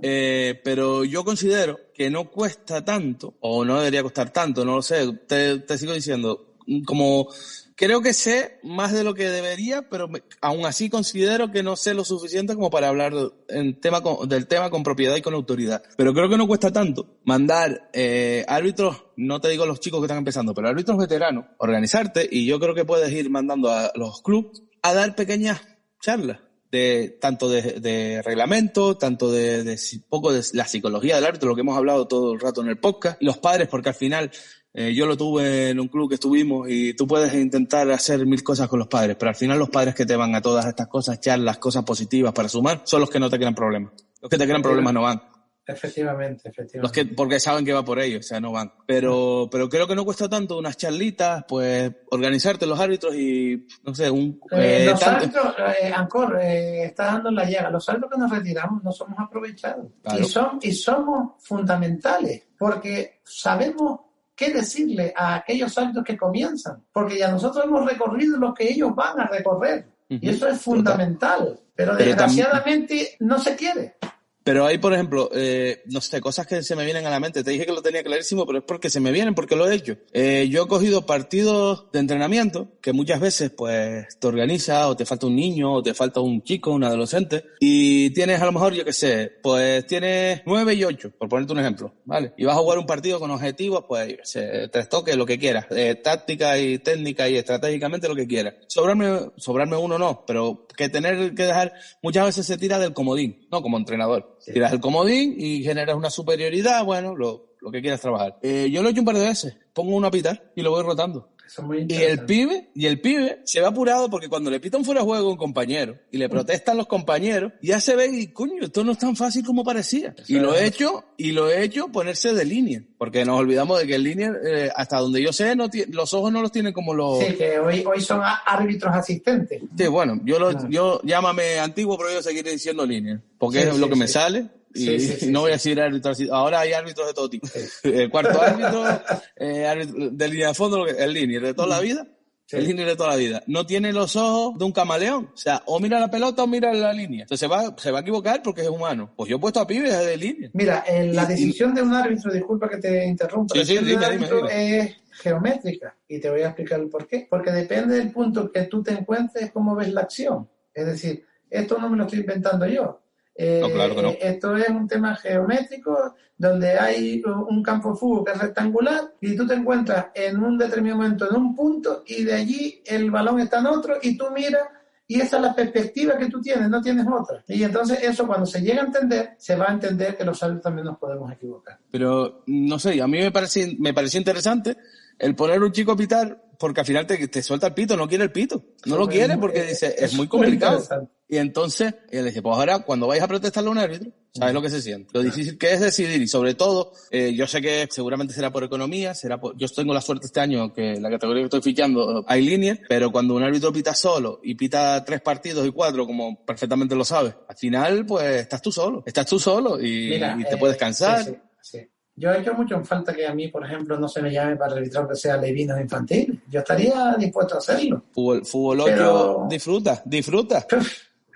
Eh, pero yo considero que no cuesta tanto, o no debería costar tanto, no lo sé. Te, te sigo diciendo, como creo que sé más de lo que debería, pero me- aún así considero que no sé lo suficiente como para hablar en tema del tema con propiedad y con autoridad. Pero creo que no cuesta tanto mandar eh, árbitros, no te digo los chicos que están empezando, pero árbitros veteranos, organizarte y yo creo que puedes ir mandando a los clubes a dar pequeñas charlas de tanto de, de reglamento, tanto de, de poco de la psicología del árbitro, lo que hemos hablado todo el rato en el podcast, los padres, porque al final eh, yo lo tuve en un club que estuvimos y tú puedes intentar hacer mil cosas con los padres, pero al final los padres que te van a todas estas cosas, charlas, cosas positivas para sumar, son los que no te crean problemas. Los que te crean problemas no van. Efectivamente, Los efectivamente. que, porque saben que va por ellos, o sea, no van. Pero, pero creo que no cuesta tanto unas charlitas, pues, organizarte los árbitros y, no sé, un, Eh, eh, los tanto- árbitros, eh, Ancor, eh, está dando la llaga. Los árbitros que nos retiramos no somos aprovechados. Claro. Y, son, y somos fundamentales porque sabemos qué decirle a aquellos árbitros que comienzan. Porque ya nosotros hemos recorrido lo que ellos van a recorrer. Y eso es fundamental. Pero, Pero desgraciadamente no se quiere. Pero hay, por ejemplo, eh, no sé, cosas que se me vienen a la mente. Te dije que lo tenía clarísimo, pero es porque se me vienen, porque lo he hecho. Eh, yo he cogido partidos de entrenamiento que muchas veces, pues, te organiza o te falta un niño o te falta un chico, un adolescente, y tienes a lo mejor, yo qué sé, pues tienes nueve y ocho, por ponerte un ejemplo, ¿vale? Y vas a jugar un partido con objetivos, pues, sé, tres toques, lo que quieras, eh, táctica y técnica y estratégicamente lo que quieras. Sobrarme, sobrarme uno no, pero que tener que dejar, muchas veces se tira del comodín, no como entrenador. Tiras el comodín y generas una superioridad, bueno, lo, lo que quieras trabajar. Eh, yo lo he hecho un par de veces, pongo uno a pitar y lo voy rotando. Eso es muy Y el pibe, y el pibe se ve apurado porque cuando le pita un fuera de juego a un compañero y le protestan los compañeros, ya se ve y coño, esto no es tan fácil como parecía. Y lo he hecho, y lo he hecho ponerse de línea. Porque nos olvidamos de que el línea, eh, hasta donde yo sé, no los ojos no los tienen como los... Sí, que hoy, hoy son árbitros asistentes. Sí, bueno, yo lo, Claro. yo llámame antiguo, pero yo seguiré diciendo línea, porque Sí, es sí, lo que me sí. Y Sí, no voy a decir árbitro. Ahora hay árbitros de todo tipo. El cuarto árbitro, eh, árbitro de línea de fondo, el línea de toda la vida. El línea de toda la vida. No tiene los ojos de un camaleón. O sea, o mira la pelota o mira la línea. Entonces se va, se va a equivocar porque es humano. Pues yo he puesto a pibes de línea. Mira, la Y- y- decisión de un árbitro, disculpa que te interrumpa, la decisión de un dime, árbitro es geométrica y te voy a explicar el por qué. Porque depende del punto que tú te encuentres, cómo ves la acción. Es decir, esto no me lo estoy inventando yo. Eh, No, claro que no. Esto es un tema geométrico donde hay un campo fútbol que es rectangular y tú te encuentras en un determinado momento en un punto y de allí el balón está en otro y tú miras y esa es la perspectiva que tú tienes, no tienes otra. Y entonces eso cuando se llega a entender, se va a entender que los árbitros también nos podemos equivocar. Pero, no sé, a mí me parece, me pareció interesante el poner un chico a pitar porque al final te, te suelta el pito, no quiere el pito. No lo quiere porque dice, es muy complicado. Y entonces, él dice, pues ahora cuando vayas a protestarle a un árbitro, sabes lo que se siente. Lo difícil que es decidir y sobre todo, eh, yo sé que seguramente será por economía, será por, yo tengo la suerte este año que la categoría que estoy fichando hay líneas, pero cuando un árbitro pita solo y pita tres partidos y cuatro, como perfectamente lo sabes, al final pues estás tú solo, estás tú solo y, Mira, y te eh, puedes cansar. sí, sí, sí. Yo he hecho mucho en falta que a mí, por ejemplo, no se me llame para arbitrar que sea levinos infantiles. Yo estaría dispuesto a hacerlo. Fútbol, fútbol Pero- 8, disfruta, disfruta.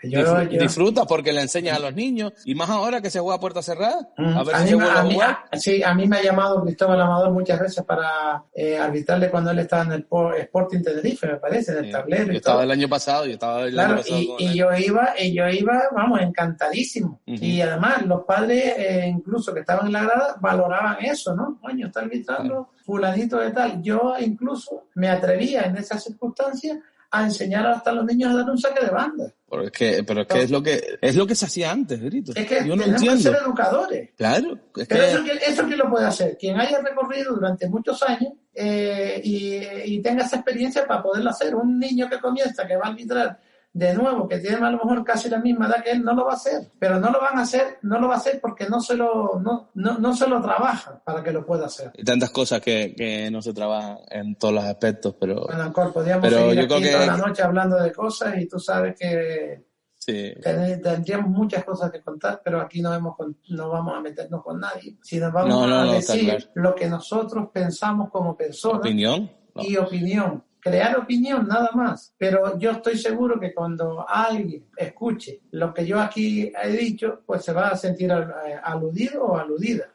Yo, Disfr- yo- Disfruta porque le enseñas a los niños y más ahora que se juega a puerta cerrada. Mm, A ver a si vuelve a jugar. a- sí, a mí me ha llamado Cristóbal Amador muchas veces para eh, arbitrarle cuando él estaba en el Po- Sporting Tenerife, me parece, en el Sí. tablero Yo y estaba todo. el año pasado, yo estaba el Claro, año pasado y, y yo iba, y yo iba, vamos, encantadísimo. Ujú. Y además los padres, eh, incluso que estaban en la grada, valoraban eso, ¿no? Coño, está arbitrando fulanito de tal. Yo incluso me atrevía en esas circunstancias a enseñar hasta a los niños a dar un saque de banda. Pero es que, pero es que es lo que, es lo que se hacía antes, Grito. Es que yo no tenemos que entiendo. ser educadores. Claro, es Pero que, eso, ¿quién- eso quién lo puede hacer? Quien haya recorrido durante muchos años eh, y, y tenga esa experiencia para poderlo hacer. Un niño que comienza, que va a arbitrar de nuevo, que tiene a lo mejor casi la misma edad que él, no lo va a hacer. Pero no lo van a hacer, no lo va a hacer porque no se lo, no, no, no se lo trabaja para que lo pueda hacer. hay tantas cosas que, que no se trabajan en todos los aspectos, pero Bueno, Ancor, podríamos Pero seguir yo aquí creo que- toda la noche hablando de cosas y tú sabes que sí. ten- tendríamos muchas cosas que contar, pero aquí no, hemos, no vamos a meternos con nadie, sino vamos No, no, a decir claro. lo que nosotros pensamos como personas Opinión. No. y opinión. Crear opinión nada más. Pero yo estoy seguro que cuando alguien escuche lo que yo aquí he dicho, pues se va a sentir eh, aludido o aludida.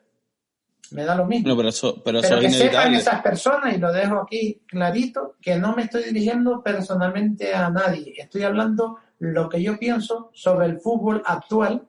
Me da lo mismo. No, pero eso, pero, que sepan esas personas, y lo dejo aquí clarito, que no me estoy dirigiendo personalmente a nadie. Estoy hablando lo que yo pienso sobre el fútbol actual,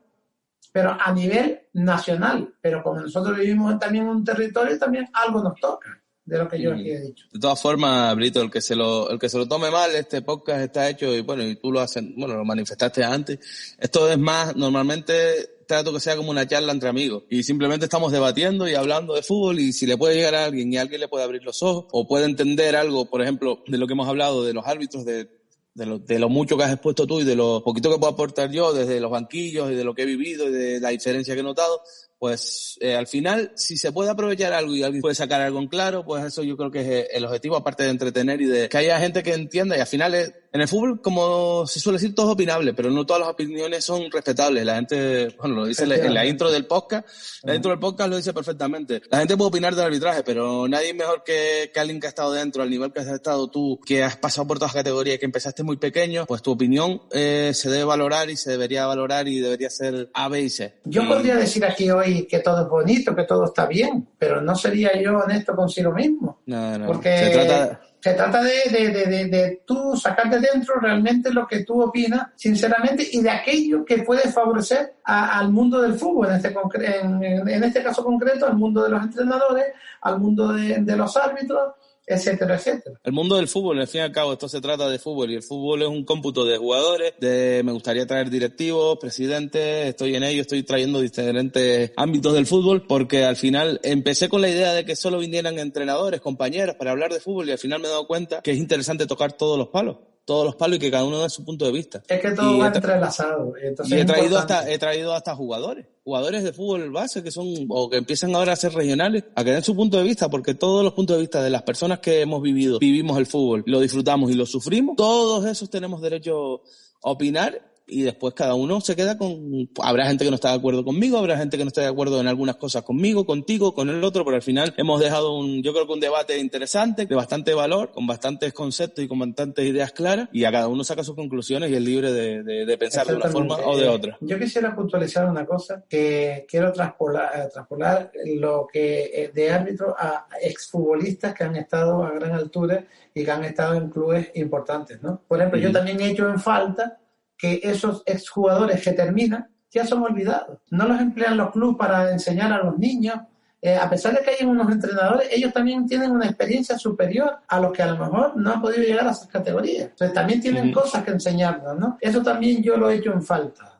pero a nivel nacional. Pero como nosotros vivimos también en un territorio, también algo nos toca de lo que yo aquí he dicho. De todas formas, Brito, el que se lo, el que se lo tome mal, este podcast está hecho y bueno, y tú lo haces, bueno, lo manifestaste antes. Esto es más, normalmente trato que sea como una charla entre amigos y simplemente estamos debatiendo y hablando de fútbol y si le puede llegar a alguien y alguien le puede abrir los ojos o puede entender algo, por ejemplo, de lo que hemos hablado de los árbitros, de de lo, de lo mucho que has expuesto tú y de lo poquito que puedo aportar yo desde los banquillos y de lo que he vivido y de la diferencia que he notado, pues eh, al final, si se puede aprovechar algo y alguien puede sacar algo en claro, pues eso yo creo que es el objetivo, aparte de entretener y de que haya gente que entienda. Y al final, es, en el fútbol, como se suele decir, todo es opinable, pero no todas las opiniones son respetables. La gente, bueno, lo dice en la intro del podcast, la intro del podcast lo dice perfectamente. La gente puede opinar del arbitraje, pero nadie mejor que, que alguien que ha estado dentro, al nivel que has estado tú, que has pasado por todas las categorías, que empezaste muy pequeño, pues tu opinión eh, se debe valorar y se debería valorar y debería ser A, B y C. Yo podría decir aquí hoy que todo es bonito, que todo está bien, pero no sería yo honesto consigo mismo. No, no. Porque se trata, se trata de, de, de, de, tú sacar de dentro realmente lo que tú opinas, sinceramente, y de aquello que puede favorecer al mundo del fútbol, en este, en, en, este caso concreto, al mundo de los entrenadores, al mundo de los árbitros etcétera, etcétera. El mundo del fútbol, al fin y al cabo, esto se trata de fútbol y el fútbol es un cómputo de jugadores, de me gustaría traer directivos, presidentes, estoy en ello, estoy trayendo diferentes ámbitos del fútbol porque al final empecé con la idea de que solo vinieran entrenadores, compañeros para hablar de fútbol y al final me he dado cuenta que es interesante tocar todos los palos todos los palos y que cada uno dé su punto de vista. Es que todo va entrelazado. y he traído, hasta, he traído hasta jugadores, jugadores de fútbol base que son, o que empiezan ahora a ser regionales, a que den su punto de vista, porque todos los puntos de vista de las personas que hemos vivido, vivimos el fútbol, lo disfrutamos y lo sufrimos, todos esos tenemos derecho a opinar y después cada uno se queda con... Habrá gente que no está de acuerdo conmigo, habrá gente que no está de acuerdo en algunas cosas conmigo, contigo, con el otro, pero al final hemos dejado un, yo creo que un debate interesante, de bastante valor, con bastantes conceptos y con bastantes ideas claras, y a cada uno saca sus conclusiones y es libre de, de, pensar de una forma o de otra. Yo quisiera puntualizar una cosa, que quiero traspolar, traspolar lo que eh, de árbitro a exfutbolistas que han estado a gran altura y que han estado en clubes importantes, ¿no? Por ejemplo, yo también he hecho en falta que esos exjugadores que terminan ya son olvidados. No los emplean los clubes para enseñar a los niños. Eh, a pesar de que hay unos entrenadores, ellos también tienen una experiencia superior a los que a lo mejor no han podido llegar a esas categorías. Entonces también tienen cosas que enseñarnos, ¿no? Eso también yo lo he hecho en falta.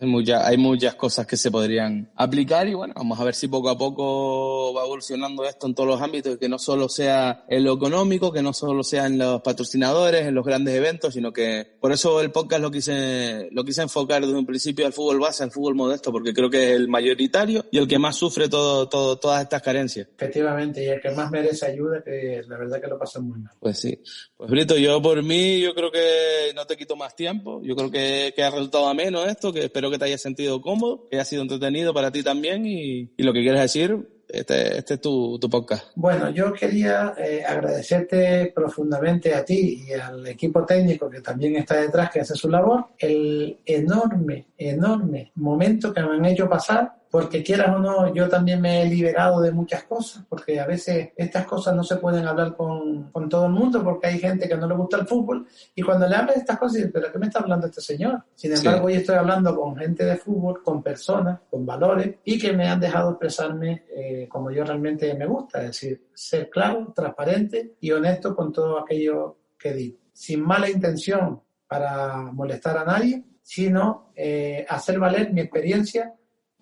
Hay, muchas hay muchas cosas que se podrían aplicar y bueno, vamos a ver si poco a poco va evolucionando esto en todos los ámbitos, que no solo sea en lo económico, que no solo sea en los patrocinadores, en los grandes eventos, sino que por eso el podcast lo quise, lo quise enfocar desde un principio al fútbol base, al fútbol modesto, porque creo que es el mayoritario y el que más sufre todo, todo, todas estas carencias. Efectivamente, y el que más merece ayuda, que la verdad que lo pasa muy mal. Pues sí. Pues Brito, yo por mí, yo creo que no te quito más tiempo, yo creo que, que ha resultado ameno esto, que espero que te hayas sentido cómodo, que haya sido entretenido para ti también y, y lo que quieras decir, este, este es tu, tu, podcast. Bueno, yo quería eh, agradecerte profundamente a ti y al equipo técnico que también está detrás, que hace su labor, el enorme, enorme momento que me han hecho pasar porque quieras o no, yo también me he liberado de muchas cosas, porque a veces estas cosas no se pueden hablar con, con todo el mundo, porque hay gente que no le gusta el fútbol, y cuando le hablas de estas cosas, pero ¿qué me está hablando este señor? Sin embargo, hoy estoy hablando con gente de fútbol, con personas, con valores, y que me han dejado expresarme eh, como yo realmente me gusta, es decir, ser claro, transparente y honesto con todo aquello que digo, sin mala intención para molestar a nadie, sino eh, hacer valer mi experiencia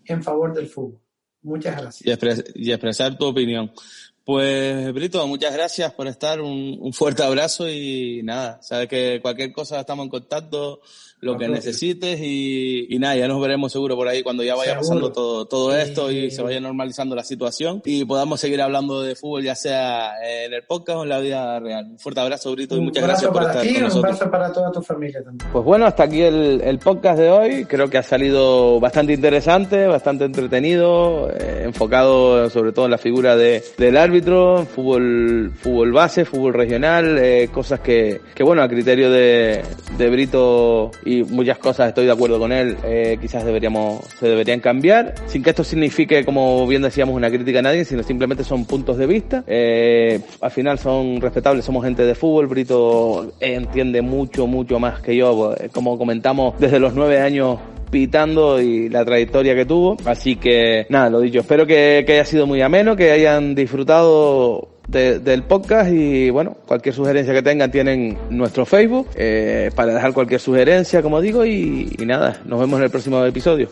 en favor del fútbol. Muchas gracias. Y, expresar tu opinión. Pues, Brito, muchas gracias por estar. Un, fuerte abrazo y nada, sabes que cualquier cosa estamos en contacto lo que necesites y, y, nada, ya nos veremos seguro por ahí cuando ya vaya pasando todo, todo esto y, se vaya normalizando la situación y podamos seguir hablando de fútbol ya sea en el podcast o en la vida real. Un fuerte abrazo, Brito, y muchas gracias por estar con nosotros. Un abrazo para toda tu familia también. Pues bueno, hasta aquí el, el podcast de hoy. Creo que ha salido bastante interesante, bastante entretenido, eh, enfocado sobre todo en la figura de, del árbitro, fútbol, fútbol base, fútbol regional, eh, cosas que, que bueno, a criterio de, de Brito y muchas cosas estoy de acuerdo con él, eh, quizás deberíamos, se deberían cambiar, sin que esto signifique, como bien decíamos, una crítica a nadie, sino simplemente son puntos de vista. Eh, al final son respetables, somos gente de fútbol, Brito entiende mucho, mucho más que yo, pues, como comentamos, desde los nueve años pitando y la trayectoria que tuvo. Así que nada, lo dicho, espero que, que haya sido muy ameno, que hayan disfrutado de, del podcast y bueno, cualquier sugerencia que tengan tienen nuestro Facebook eh, para dejar cualquier sugerencia, como digo, y nada, nos vemos en el próximo episodio.